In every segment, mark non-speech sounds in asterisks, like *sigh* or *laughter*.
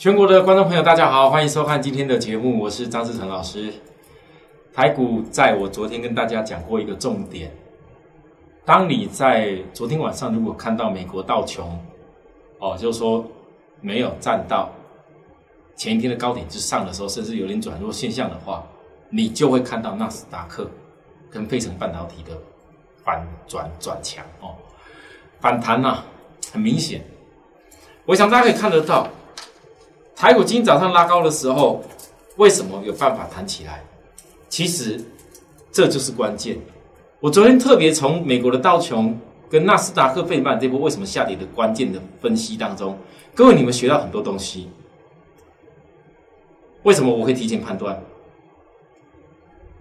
全国的观众朋友，大家好，欢迎收看今天的节目，我是张志成老师。台股在我昨天跟大家讲过一个重点，当你在昨天晚上如果看到美国道琼，哦，就是说没有站到前一天的高点之上的时候，甚至有点转弱现象的话，你就会看到纳斯达克跟费城半导体的反转转强哦，反弹呐、很明显。我想大家可以看得到。台股今天早上拉高的时候，为什么有办法弹起来？其实这就是关键。我昨天特别从美国的道琼跟纳斯达克费曼这波为什么下跌的关键的分析当中，各位你们学到很多东西。为什么我会提前判断？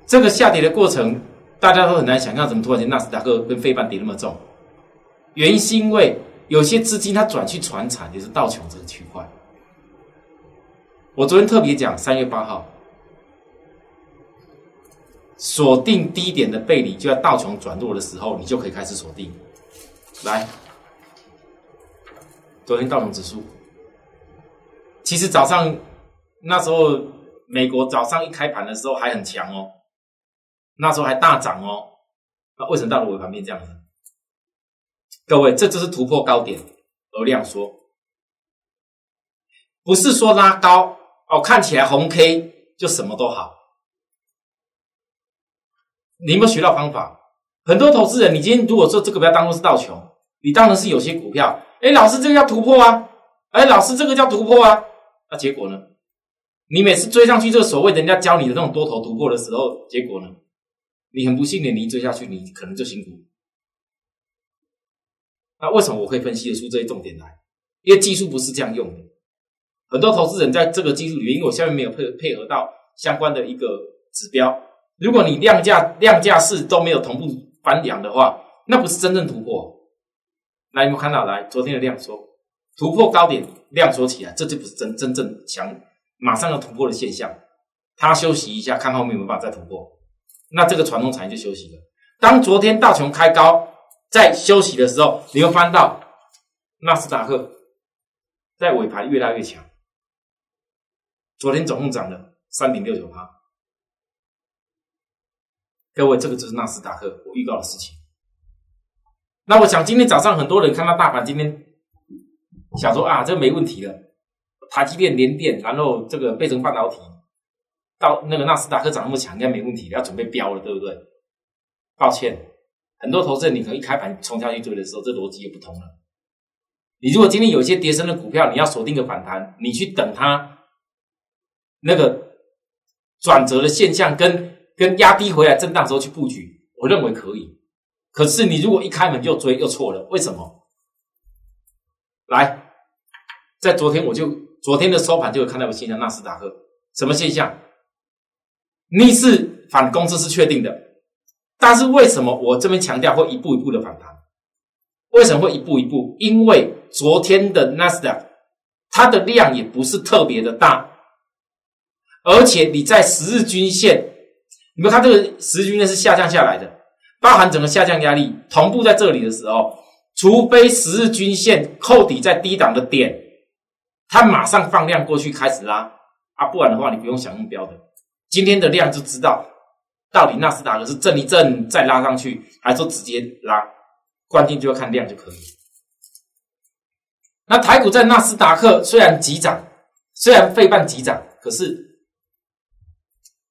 这个下跌的过程，大家都很难想象，怎么突然间纳斯达克跟费曼跌那么重？原因是因为有些资金它转去传产，也是道琼这个区块。我昨天特别讲，三月八号锁定低点的背离，就在道琼转弱的时候，你就可以开始锁定。来，昨天道琼指数，其实早上那时候美国早上一开盘的时候还很强哦，那时候还大涨哦。那为什么到了尾盘变这样子？各位，这就是突破高点而量缩，不是说拉高。哦，看起来红 K 就什么都好。你有没有学到方法？很多投资人，你今天如果说这个不要当做是道琼，你当然是有些股票，哎，老师这个要突破啊，哎，老师这个叫突破啊，那结果呢？你每次追上去，这个所谓人家教你的那种多头突破的时候，结果呢？你很不幸的，你一追下去，你可能就辛苦。那为什么我会分析得出这些重点来？因为技术不是这样用的。很多投资人在这个技术里面，因我下面没有配配合到相关的一个指标。如果你量价量价是都没有同步翻扬的话，那不是真正突破。来，有没有看到？来，昨天的量缩，突破高点，量缩起来，这就不是真真正强，马上要突破的现象。它休息一下，看后面有没有办法再突破。那这个传统产业就休息了。当昨天大熊开高，在休息的时候，你会翻到纳斯达克在尾盘越来越强。昨天总共涨了三点六九趴，各位，这个就是纳斯达克我预告的事情。那我想今天早上很多人看到大盘今天想说啊，这没问题了，台积电、联电，然后这个倍成半导体到那个纳斯达克涨那么强，应该没问题，要准备飙了，对不对？抱歉，很多投资人你可能一开盘冲下去追的时候，这逻辑也不通了。你如果今天有一些跌升的股票，你要锁定个反弹，你去等它。那个转折的现象跟跟压低回来震荡时候去布局，我认为可以。可是你如果一开门就追，又错了。为什么？来，在昨天我就昨天的收盘就有看到个现象，纳斯达克什么现象？逆势反攻这是确定的，但是为什么我这边强调会一步一步的反弹？为什么会一步一步？因为昨天的纳斯达克它的量也不是特别的大。而且你在十日均线，你们看这个十日均线是下降下来的，包含整个下降压力同步在这里的时候，除非十日均线扣底在低档的点，它马上放量过去开始拉啊，不然的话你不用想目标的。今天的量就知道到底纳斯达克是震一震再拉上去，还是说直接拉，关键就要看量就可以。那台股在纳斯达克虽然急涨，虽然费半急涨，可是。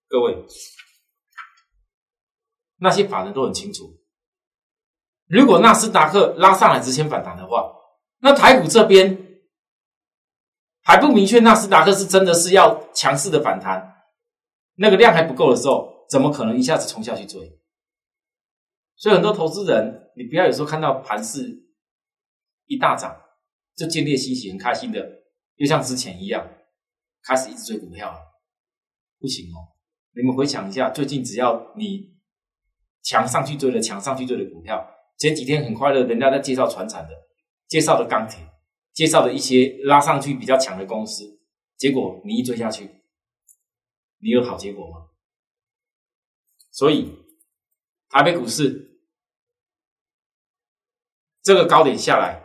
各位，那些法人都很清楚，如果纳斯达克拉上来之前反弹的话，那台股这边还不明确，纳斯达克是真的是要强势的反弹，那个量还不够的时候，怎么可能一下子冲下去追？所以很多投资人，你不要有时候看到盘势一大涨，就建立欣喜，很开心的，又像之前一样，开始一直追股票了，不行哦。你们回想一下，最近只要你强上去追的、强上去追的股票，前几天很快乐，人家在介绍船产的、介绍的钢铁、介绍的一些拉上去比较强的公司，结果你一追下去，你有好结果吗？所以台北股市这个高点下来，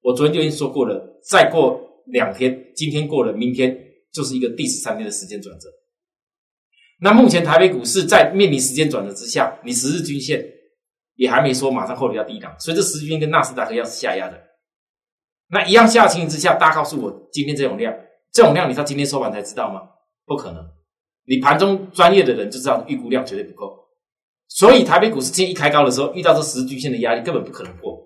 我昨天就已经说过了，再过两天，今天过了，明天就是一个第十三天的时间转折。那目前台北股市在面临时间转折之下，你十日均线也还没说马上扣离到低档，所以这十日均线跟纳斯达克一样是下压的。那一样下的情形之下，大家告诉我，今天这种量，这种量，你到今天收盘才知道吗？不可能，你盘中专业的人就知道预估量绝对不够。所以台北股市今天一开高的时候，遇到这十日均线的压力，根本不可能破。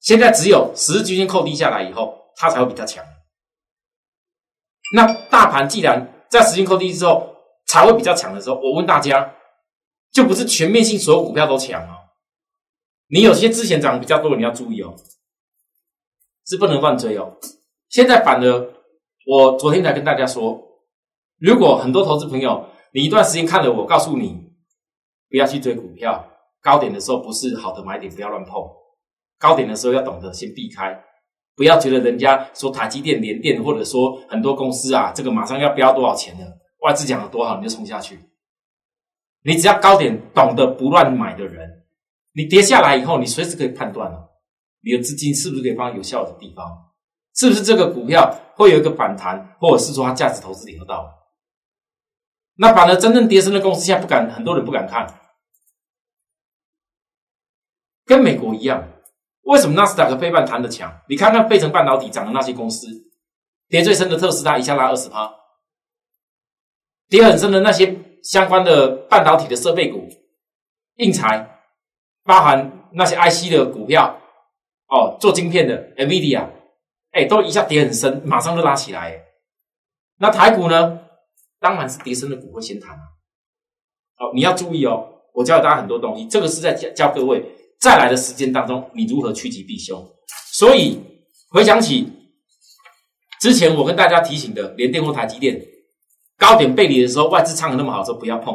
现在只有十日均线扣低下来以后，它才会比较强。那大盘既然在时间扣低之后才会比较强的时候，我问大家，就不是全面性所有股票都强哦。你有些之前涨比较多，你要注意哦，是不能乱追哦。现在反而，我昨天才跟大家说，如果很多投资朋友，你一段时间看了我，告诉你不要去追股票，高点的时候不是好的买点，不要乱碰。高点的时候要懂得先避开。不要觉得人家说台积电、联电，或者说很多公司啊，这个马上要飙多少钱了，外资讲的多好，你就冲下去。你只要高点懂得不乱买的人，你跌下来以后，你随时可以判断了，你的资金是不是可以放有效的地方，是不是这个股票会有一个反弹，或者是说它价值投资点得到。那反而真正跌升的公司，现在不敢，很多人不敢看，跟美国一样。为什么纳斯达克非半弹的强？你看看费城半导体涨的那些公司，跌最深的特斯拉一下拉二十趴，跌很深的那些相关的半导体的设备股、硬材，包含那些 IC 的股票，哦，做晶片的 NVIDIA，哎，都一下跌很深，马上就拉起来。那台股呢？当然是跌深的股会先弹啊。哦，你要注意哦，我教大家很多东西，这个是在教教各位。再来的时间当中，你如何趋吉避凶？所以回想起之前我跟大家提醒的连电或台积电高点背离的时候，外资唱的那么好，说不要碰。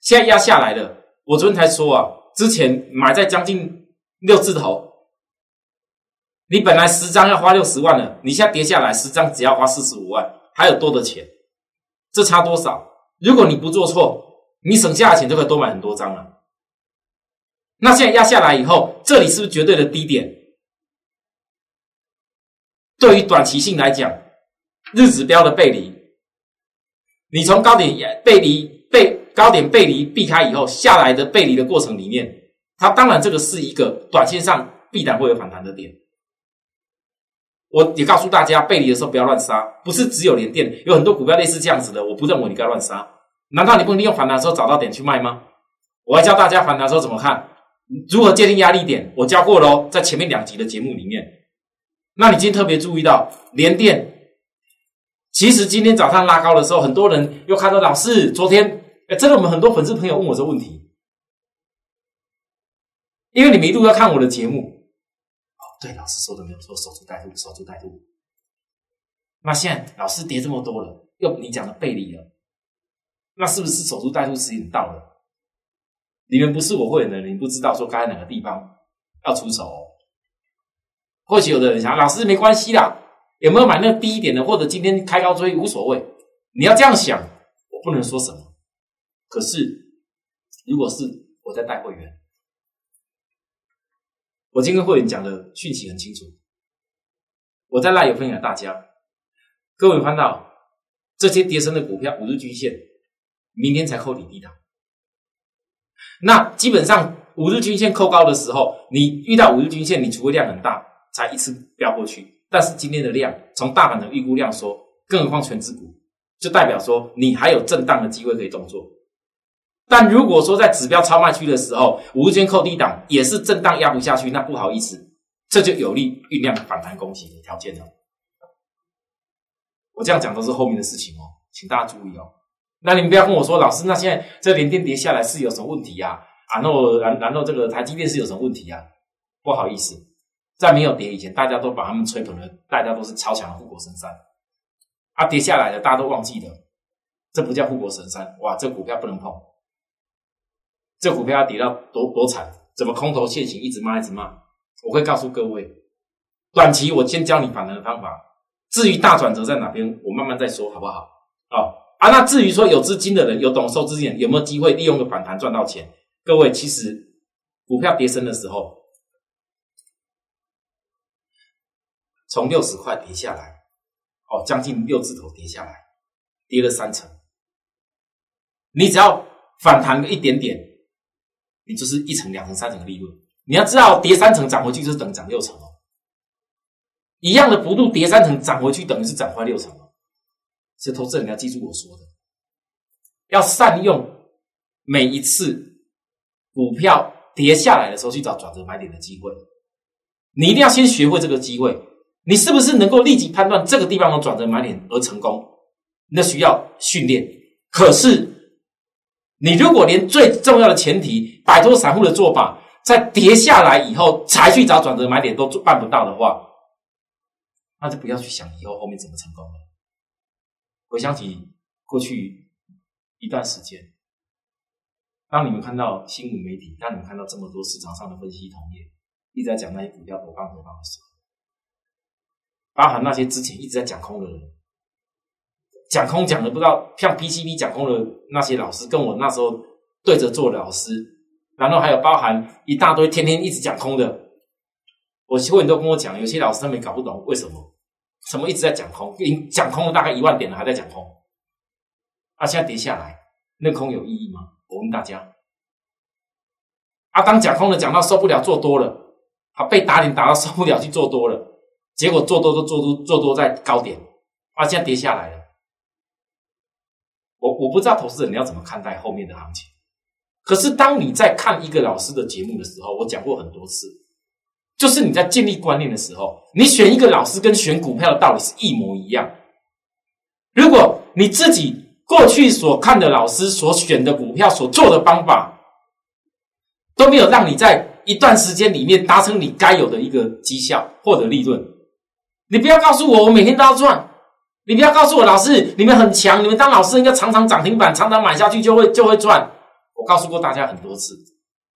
现在压下来了，我昨天才说啊，之前买在将近六字头，你本来十张要花六十万了，你现在跌下来十张只要花四十五万，还有多的钱，这差多少？如果你不做错，你省下的钱就可以多买很多张了。那现在压下来以后，这里是不是绝对的低点？对于短期性来讲，日指标的背离，你从高点背离背高点背离避开以后，下来的背离的过程里面，它当然这个是一个短线上必然会有反弹的点。我也告诉大家，背离的时候不要乱杀，不是只有连电，有很多股票类似这样子的，我不认为你该乱杀。难道你不能利用反弹的时候找到点去卖吗？我要教大家反弹时候怎么看。如何界定压力点？我教过喽，在前面两集的节目里面。那你今天特别注意到连电，其实今天早上拉高的时候，很多人又看到老师昨天，哎，真的我们很多粉丝朋友问我这问题，因为你们一路要看我的节目。哦，对，老师说的没有错，守株待兔，守株待兔。那现在老师跌这么多了，又你讲的背离了，那是不是守株待兔时间到了？你们不是我会员的人，你不知道说该在哪个地方要出手。或许有的人想，老师没关系啦，有没有买那低一点的，或者今天开高追无所谓。你要这样想，我不能说什么。可是，如果是我在带会员，我今天跟会员讲的讯息很清楚，我在那有分享大家。各位看到这些跌升的股票五日均线，明天才扣底低档。那基本上五日均线扣高的时候，你遇到五日均线，你除非量很大，才一次飙过去。但是今天的量，从大盘的预估量说，更何况全指股，就代表说你还有震荡的机会可以动作。但如果说在指标超卖区的时候，五日均扣低档也是震荡压不下去，那不好意思，这就有利酝酿反弹攻击的条件了。我这样讲都是后面的事情哦，请大家注意哦。那你们不要跟我说，老师，那现在这连电跌下来是有什么问题呀？啊，那然然后这个台积电是有什么问题呀？不好意思，在没有跌以前，大家都把他们吹捧的，大家都是超强的护国神山。啊，跌下来了，大家都忘记了，这不叫护国神山。哇，这股票不能碰，这股票要跌到多多惨？怎么空头现行，一直骂一直骂？我会告诉各位，短期我先教你反弹的方法，至于大转折在哪边，我慢慢再说，好不好？哦。啊，那至于说有资金的人，有懂收资金，有没有机会利用个反弹赚到钱？各位，其实股票跌升的时候，从六十块跌下来，哦，将近六字头跌下来，跌了三成。你只要反弹一点点，你就是一层、两层、三层的利润。你要知道，跌三层涨回去就是等涨六层哦。一样的幅度跌三层涨回去，等于是涨快六层哦。所以，投资人你要记住我说的，要善用每一次股票跌下来的时候去找转折买点的机会。你一定要先学会这个机会，你是不是能够立即判断这个地方的转折买点而成功？那需要训练。可是，你如果连最重要的前提摆脱散户的做法，在跌下来以后才去找转折买点都办不到的话，那就不要去想以后后面怎么成功了。回想起过去一段时间，当你们看到新闻媒体，当你们看到这么多市场上的分析同业。一直在讲那些股票多棒多棒的时候，包含那些之前一直在讲空的人，讲空讲的不知道，像 PCB 讲空的那些老师，跟我那时候对着做的老师，然后还有包含一大堆天天一直讲空的，我会很多跟我讲，有些老师他们搞不懂为什么，什么一直在讲空，讲空了大概一万点了，还在讲空，啊，现在跌下来，那空有意义吗？我问大家，啊，当讲空的讲到受不了，做多了。他被打脸打到受不了，去做多了，结果做多都做多做多在高点，啊，现在跌下来了。我我不知道投资人你要怎么看待后面的行情。可是当你在看一个老师的节目的时候，我讲过很多次，就是你在建立观念的时候，你选一个老师跟选股票的道理是一模一样。如果你自己过去所看的老师所选的股票所做的方法都没有让你在。一段时间里面达成你该有的一个绩效或者利润，你不要告诉我我每天都要赚，你不要告诉我老师你们很强，你们当老师应该常常涨停板，常常买下去就会就会赚。我告诉过大家很多次，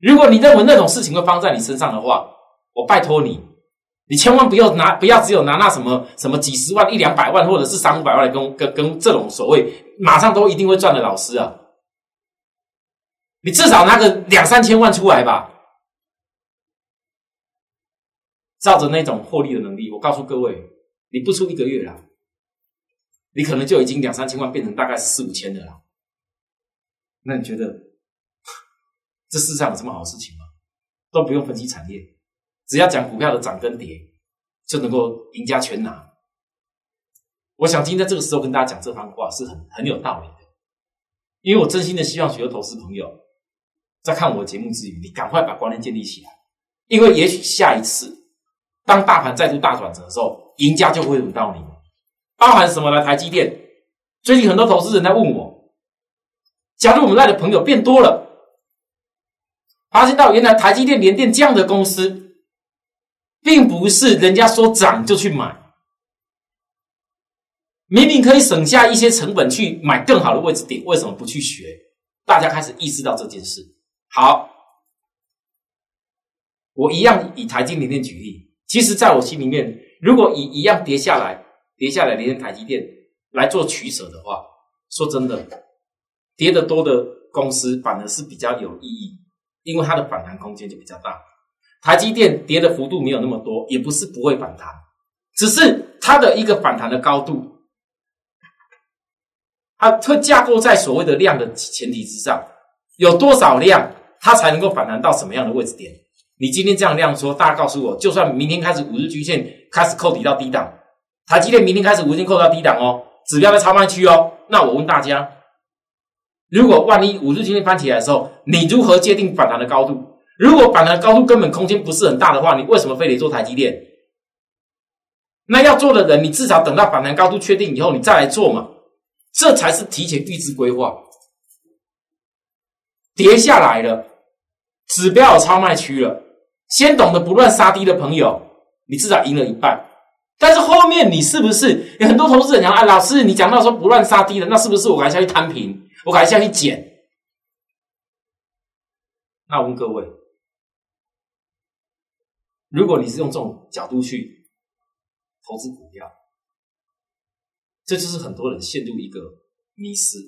如果你认为那种事情会发生在你身上的话，我拜托你，你千万不要拿不要只有拿那什么什么几十万一两百万或者是三五百万来跟跟跟这种所谓马上都一定会赚的老师啊，你至少拿个两三千万出来吧。照着那种获利的能力，我告诉各位，你不出一个月了，你可能就已经两三千万变成大概四五千的了。那你觉得 *laughs* 这世上有什么好事情吗？都不用分析产业，只要讲股票的涨跟跌，就能够赢家全拿。我想今天在这个时候跟大家讲这番话是很很有道理的，因为我真心的希望许多投资朋友在看我节目之余，你赶快把观念建立起来，因为也许下一次。当大盘再度大转折的时候，赢家就会轮到你。包含什么呢？台积电，最近很多投资人在问我，假如我们赖的朋友变多了，发现到原来台积电、联电这样的公司，并不是人家说涨就去买，明明可以省下一些成本去买更好的位置点，为什么不去学？大家开始意识到这件事。好，我一样以台积电举例。其实，在我心里面，如果以一样跌下来、跌下来连台积电来做取舍的话，说真的，跌得多的公司反而是比较有意义，因为它的反弹空间就比较大。台积电跌的幅度没有那么多，也不是不会反弹，只是它的一个反弹的高度，它会架构在所谓的量的前提之上，有多少量，它才能够反弹到什么样的位置点？你今天这样量说，大家告诉我，就算明天开始五日均线开始扣底到低档，台积电明天开始五日扣到低档哦，指标在超卖区哦。那我问大家，如果万一五日均线翻起来的时候，你如何界定反弹的高度？如果反弹高度根本空间不是很大的话，你为什么非得做台积电？那要做的人，你至少等到反弹高度确定以后，你再来做嘛，这才是提前预支规划。跌下来了，指标有超卖区了。先懂得不乱杀低的朋友，你至少赢了一半。但是后面你是不是有很多投资人讲啊？老师，你讲到说不乱杀低的，那是不是我还下去摊平？我还下去减？那我问各位，如果你是用这种角度去投资股票，这就是很多人陷入一个迷失，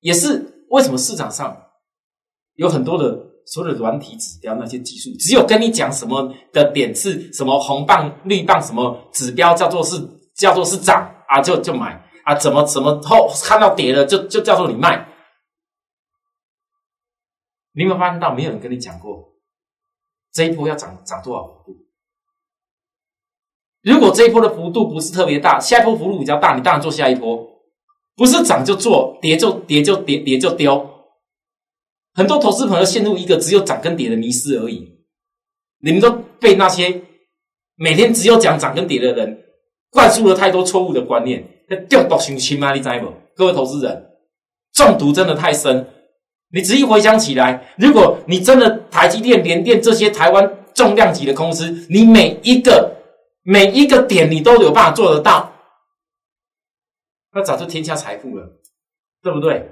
也是为什么市场上有很多的。所有的软体指标那些技术，只有跟你讲什么的点是什么红棒绿棒什么指标叫做是叫做是涨啊，就就买啊，怎么怎么后看到跌了就就叫做你卖。你有没有发现到没有人跟你讲过这一波要涨涨多少幅度？如果这一波的幅度不是特别大，下一波幅度比较大，你当然做下一波，不是涨就做，跌就跌就跌跌就丢。很多投资朋友陷入一个只有涨跟跌的迷失而已，你们都被那些每天只有讲涨跟跌的人灌输了太多错误的观念，那中毒性轻吗？你知不？各位投资人，中毒真的太深。你仔细回想起来，如果你真的台积电、联电这些台湾重量级的公司，你每一个每一个点你都有办法做得到，那早就天下财富了，对不对？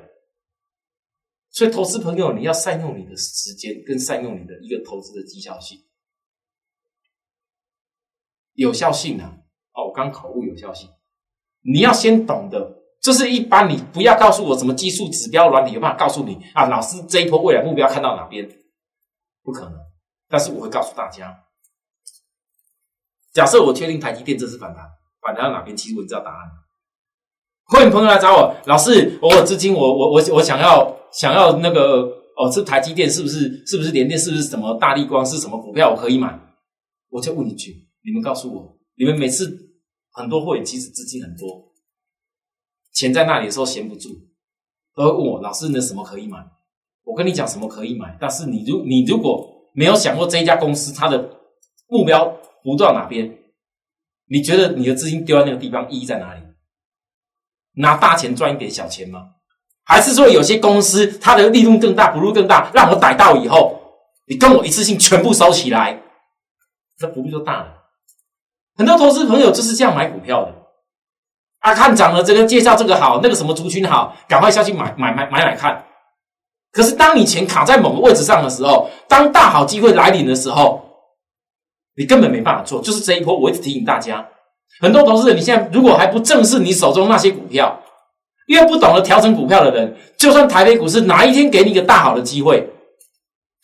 所以，投资朋友，你要善用你的时间，跟善用你的一个投资的绩效性、有效性啊！哦，我刚口误，有效性，你要先懂得，这是一般你不要告诉我什么技术指标软体有办法告诉你啊，老师这一波未来目标看到哪边？不可能。但是我会告诉大家，假设我确定台积电这次反弹，反弹到哪边？其实我知道答案。欢迎朋友来找我，老师，我有资金，我我我我想要。想要那个哦，是台积电是不是？是不是联电？是不是什么大力光？是什么股票我可以买？我就问一句，你们告诉我，你们每次很多会其实资金很多，钱在那里的时候闲不住，都会问我老师，那什么可以买？我跟你讲什么可以买，但是你如你如果没有想过这一家公司它的目标不到哪边，你觉得你的资金丢在那个地方意义在哪里？拿大钱赚一点小钱吗？还是说有些公司它的利润更大，补入更大，让我逮到以后，你跟我一次性全部收起来，这幅度就大了。很多投资朋友就是这样买股票的，啊，看涨了，这个介绍这个好，那个什么族群好，赶快下去买买买买买看。可是当你钱卡在某个位置上的时候，当大好机会来临的时候，你根本没办法做。就是这一波，我一直提醒大家，很多投资人，你现在如果还不正视你手中那些股票。因为不懂得调整股票的人，就算台北股市哪一天给你一个大好的机会，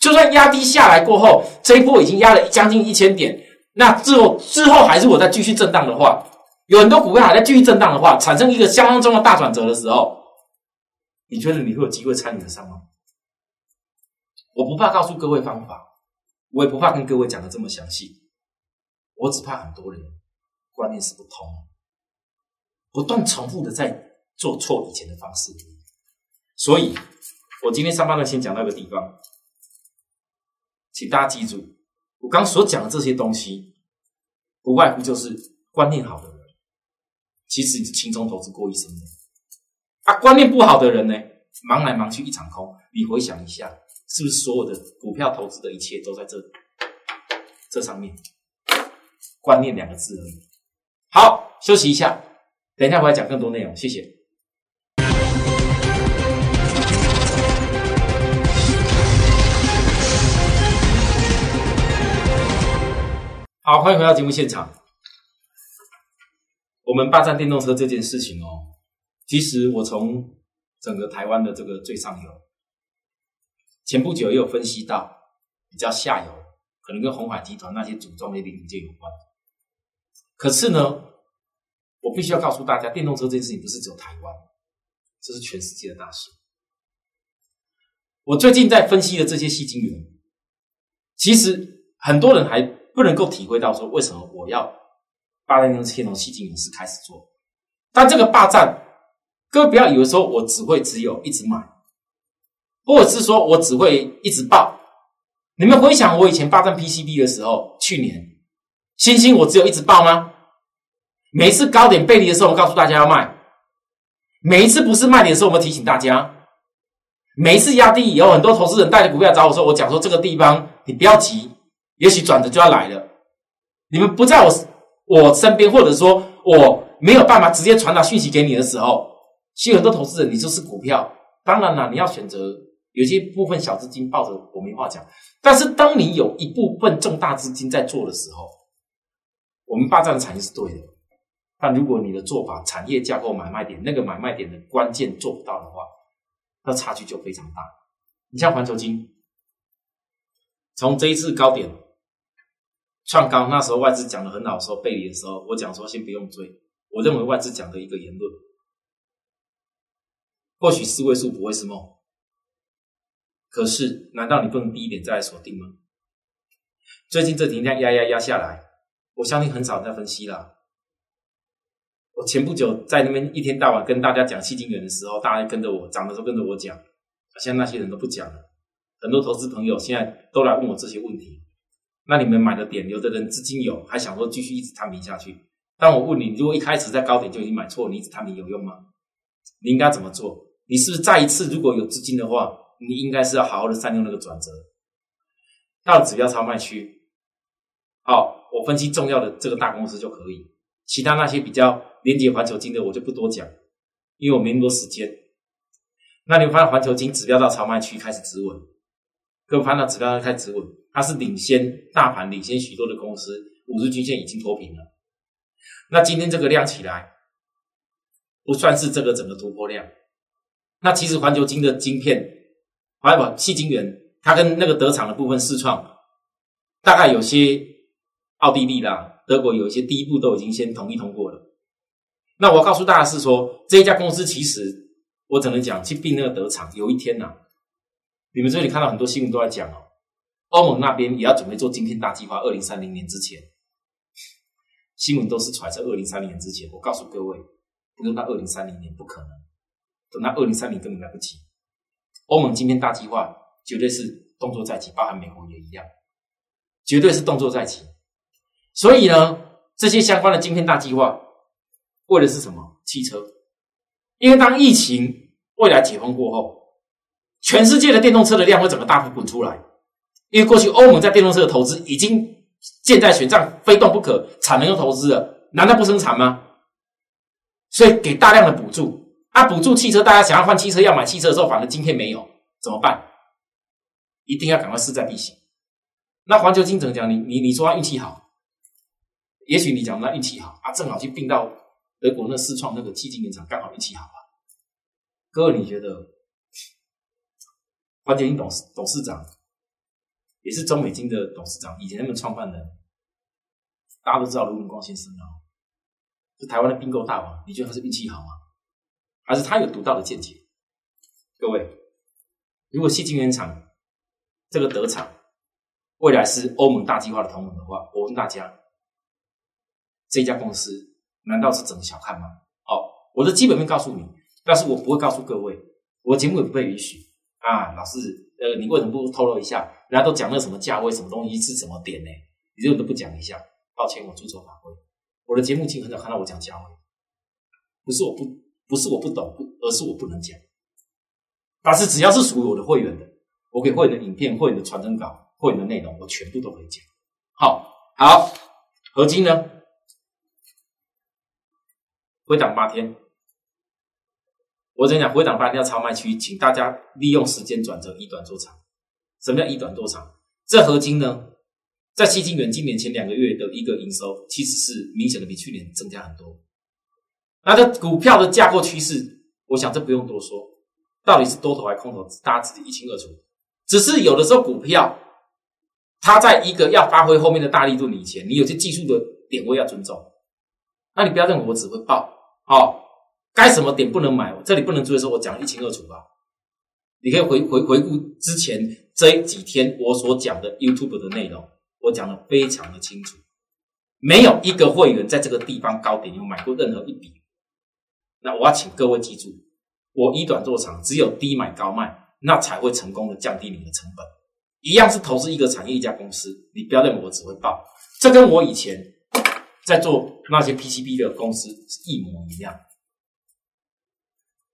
就算压低下来过后，这一波已经压了将近一千点，那之后之后还是我再继续震荡的话，有很多股票还在继续震荡的话，产生一个相当重要大转折的时候，你觉得你会有机会参与得上吗？我不怕告诉各位方法，我也不怕跟各位讲的这么详细，我只怕很多人观念是不通，不断重复的在。做错以前的方式，所以我今天上半段先讲到一个地方，请大家记住，我刚所讲的这些东西，不外乎就是观念好的人，其实你是轻松投资过一生的；啊，观念不好的人呢，忙来忙去一场空。你回想一下，是不是所有的股票投资的一切都在这这上面？观念两个字而已。好，休息一下，等一下回来讲更多内容。谢谢。好，欢迎回到节目现场。我们霸占电动车这件事情哦，其实我从整个台湾的这个最上游，前不久也有分析到比较下游，可能跟红海集团那些组装的零件有关。可是呢，我必须要告诉大家，电动车这件事情不是只有台湾，这是全世界的大事。我最近在分析的这些细晶圆，其实很多人还。不能够体会到说为什么我要霸占用天龙西金影视开始做，但这个霸占，各位不要以为说我只会只有一直买，或者是说我只会一直报。你们回想我以前霸占 PCB 的时候，去年星星我只有一直报吗？每一次高点背离的时候，我告诉大家要卖；每一次不是卖点的时候，我们提醒大家；每一次压低以后，很多投资人带着股票找我说，我讲说这个地方你不要急。也许转折就要来了，你们不在我我身边，或者说我没有办法直接传达讯息给你的时候，其实很多投资人，你就是股票。当然了，你要选择有些部分小资金抱着，我没话讲。但是当你有一部分重大资金在做的时候，我们霸占的产业是对的。但如果你的做法、产业架构、买卖点那个买卖点的关键做不到的话，那差距就非常大。你像环球金。从这一次高点创高，那时候外资讲的很好，说背离的时候，我讲说先不用追。我认为外资讲的一个言论，或许四位数不会是梦，可是难道你不能低一点再来锁定吗？最近这几天压压压下来，我相信很少人在分析了。我前不久在那边一天到晚跟大家讲细金元的时候，大家跟着我涨的时候跟着我讲，现在那些人都不讲了。很多投资朋友现在都来问我这些问题。那你们买的点，有的人资金有，还想说继续一直摊平下去。但我问你，如果一开始在高点就已经买错，你一直摊平有用吗？你应该怎么做？你是不是再一次如果有资金的话，你应该是要好好的善用那个转折，到指标超卖区。好，我分析重要的这个大公司就可以，其他那些比较。连接环球金的我就不多讲，因为我没那么多时间。那你们发现环球金指标到超卖区开始止稳，各位看到指标开始稳，它是领先大盘，领先许多的公司，五日均线已经脱平了。那今天这个量起来，不算是这个整个突破量。那其实环球金的晶片，还有细晶圆，它跟那个德厂的部分试创，大概有些奥地利啦、德国有一些第一步都已经先同意通过了。那我告诉大家是说，这一家公司其实我只能讲去并那个德厂，有一天呐，你们这里看到很多新闻都在讲哦，欧盟那边也要准备做晶片大计划，二零三零年之前，新闻都是揣测二零三零年之前。我告诉各位，不用到二零三零年，不可能，等到二零三零根本来不及。欧盟晶片大计划绝对是动作在即，包含美国也一样，绝对是动作在即。所以呢，这些相关的晶片大计划。为的是什么？汽车，因为当疫情未来解封过后，全世界的电动车的量会整个大幅滚出来。因为过去欧盟在电动车的投资已经箭在弦上，非动不可，产能又投资了，难道不生产吗？所以给大量的补助啊，补助汽车，大家想要换汽车，要买汽车的时候，反正今天没有，怎么办？一定要赶快势在必行。那环球金怎么讲？你你你说他运气好，也许你讲他运气好啊，正好去并到。德国那四创那个基金原厂刚好运气好啊！各位，你觉得环球金董事董事长也是中美金的董事长，以前他们创办人，大家都知道卢永光先生啊，是台湾的并购大王。你觉得他是运气好吗？还是他有独到的见解？各位，如果西金原厂这个德厂未来是欧盟大计划的同盟的话，我问大家，这家公司？难道是怎么小看吗？哦，我的基本面告诉你，但是我不会告诉各位，我节目也不被允许啊。老师，呃，你为什么不透露一下？人家都讲那什么价位，什么东西是什么点呢？你这个都不讲一下，抱歉，我遵守法规。我的节目经很少看到我讲价位，不是我不，不是我不懂，而是我不能讲。但是只要是属于我的会员的，我给会员的影片、会员的传真稿、会员的内容，我全部都可以讲。好，好，合金呢？回档八天，我跟你讲，回档八天要超卖区，请大家利用时间转折，以短做长。什么叫以短做长？这合金呢，在西金元今年前两个月的一个营收，其实是明显的比去年增加很多。那这股票的架构趋势，我想这不用多说，到底是多头还是空头，大家自己一清二楚。只是有的时候股票，它在一个要发挥后面的大力度以前，你有些技术的点位要尊重。那你不要认为我只会报。好，该什么点不能买？这里不能追的时候，我讲一清二楚吧。你可以回回回顾之前这几天我所讲的 YouTube 的内容，我讲的非常的清楚。没有一个会员在这个地方高点有买过任何一笔。那我要请各位记住，我以短做长，只有低买高卖，那才会成功的降低你的成本。一样是投资一个产业一家公司，你不要认为我只会报。这跟我以前。在做那些 PCB 的公司是一模一样。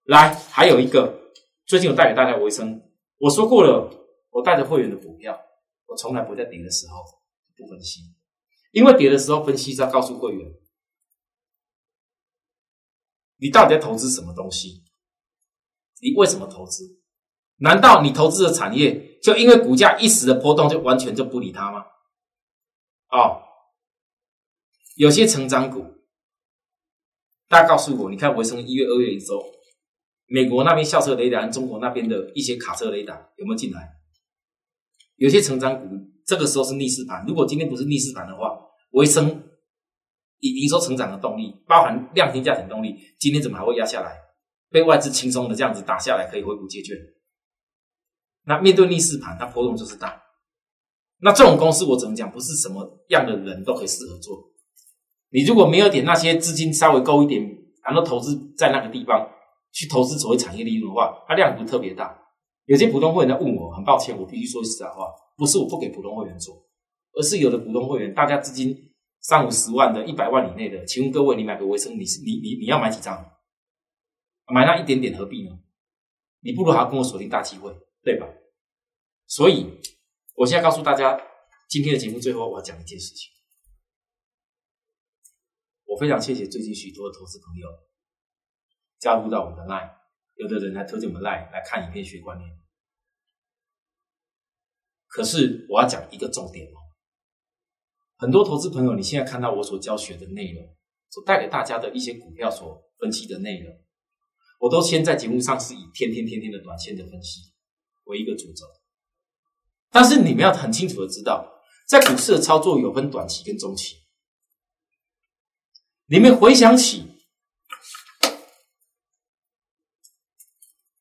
来，还有一个，最近我带给大家维生，我说过了，我带着会员的股票，我从来不在跌的时候不分析，因为跌的时候分析是要告诉会员，你到底在投资什么东西，你为什么投资？难道你投资的产业就因为股价一时的波动就完全就不理它吗？哦。有些成长股，大家告诉我，你看维生一月、二月一周，美国那边校车雷达，中国那边的一些卡车雷达有没有进来？有些成长股这个时候是逆势盘。如果今天不是逆势盘的话，维生以营收成长的动力，包含量天价钱动力，今天怎么还会压下来？被外资轻松的这样子打下来，可以回补借券。那面对逆势盘，它波动就是大。那这种公司，我只能讲，不是什么样的人都可以适合做。你如果没有点那些资金稍微够一点，然后投资在那个地方去投资所谓产业利润的话，它量不特别大。有些普通会员在问我，很抱歉，我必须说句实在话，不是我不给普通会员做，而是有的普通会员，大家资金三五十万的、一百万以内的，请问各位，你买个卫生，你是你你你要买几张？买那一点点何必呢？你不如还跟我锁定大机会，对吧？所以。我现在告诉大家，今天的节目最后我要讲一件事情。我非常谢谢最近许多的投资朋友加入到我们的 Line，有的人来推荐我们 Line 来看影片学观念。可是我要讲一个重点哦，很多投资朋友，你现在看到我所教学的内容，所带给大家的一些股票所分析的内容，我都先在节目上是以天天天天的短线的分析为一个主轴。但是你们要很清楚的知道，在股市的操作有分短期跟中期。你们回想起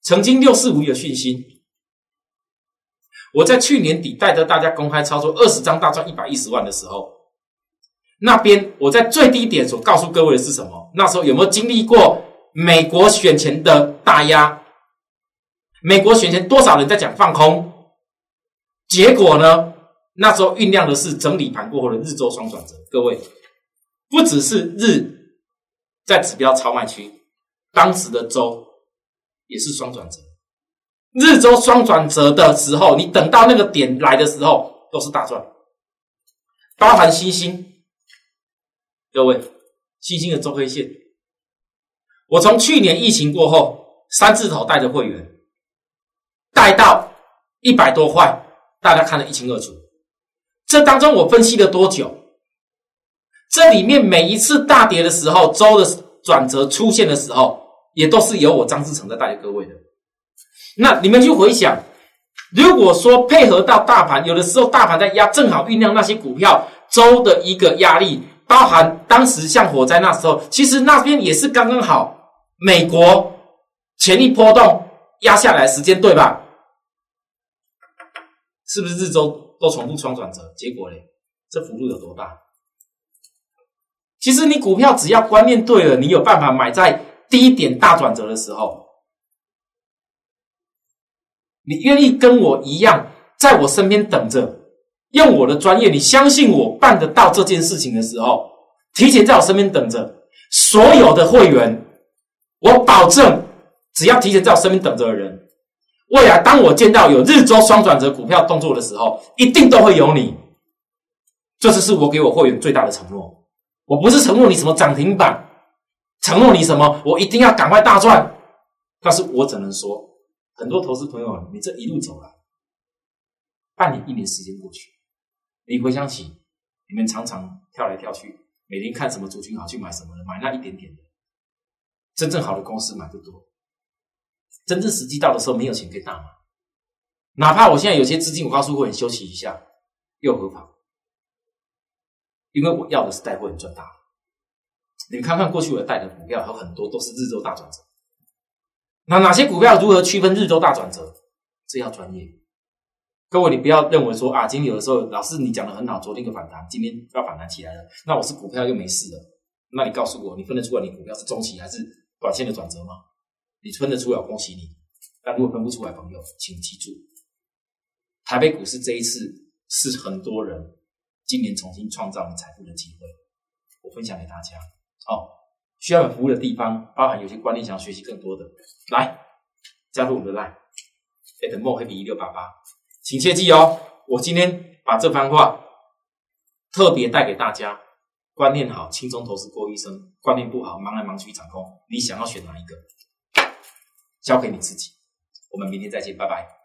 曾经六四五有信心，我在去年底带着大家公开操作二十张大赚一百一十万的时候，那边我在最低点所告诉各位的是什么？那时候有没有经历过美国选前的大压？美国选前多少人在讲放空？结果呢？那时候酝酿的是整理盘过后的日周双转折。各位，不只是日在指标超卖区，当时的周也是双转折。日周双转折的时候，你等到那个点来的时候，都是大赚。包含星星，各位，星星的周黑线，我从去年疫情过后，三字头带着会员带到一百多块。大家看得一清二楚，这当中我分析了多久？这里面每一次大跌的时候，周的转折出现的时候，也都是由我张志成在带各位的。那你们去回想，如果说配合到大盘，有的时候大盘在压，正好酝酿那些股票周的一个压力，包含当时像火灾那时候，其实那边也是刚刚好，美国潜力波动压下来时间，对吧？是不是日周都重复双转折？结果嘞，这幅度有多大？其实你股票只要观念对了，你有办法买在低点大转折的时候，你愿意跟我一样，在我身边等着，用我的专业，你相信我办得到这件事情的时候，提前在我身边等着，所有的会员，我保证，只要提前在我身边等着的人。未来，当我见到有日周双转折股票动作的时候，一定都会有你。这次是我给我会员最大的承诺。我不是承诺你什么涨停板，承诺你什么，我一定要赶快大赚。但是我只能说，很多投资朋友，你这一路走来，半年、一年时间过去，你回想起你们常常跳来跳去，每天看什么族群好去买什么，买那一点点的，真正好的公司买不多。真正时机到的时候，没有钱可以大买。哪怕我现在有些资金，我告诉会员休息一下，又何妨？因为我要的是带会员赚大。你们看看过去我带的股票，有很多都是日周大转折。那哪些股票如何区分日周大转折？这要专业。各位，你不要认为说啊，今天有的时候老师你讲的很好，昨天个反弹，今天要反弹起来了，那我是股票又没事了。那你告诉我，你分得出来你股票是中期还是短线的转折吗？你分得出来，恭喜你。但如果分不出来，朋友，请记住，台北股市这一次是很多人今年重新创造你财富的机会。我分享给大家。哦，需要有服务的地方，包含有些观念想要学习更多的，来加入我们的 line at more happy 一六八八，请切记哦。我今天把这番话特别带给大家。观念好，轻松投资过一生；观念不好，忙来忙去掌控。你想要选哪一个？交给你自己，我们明天再见，拜拜。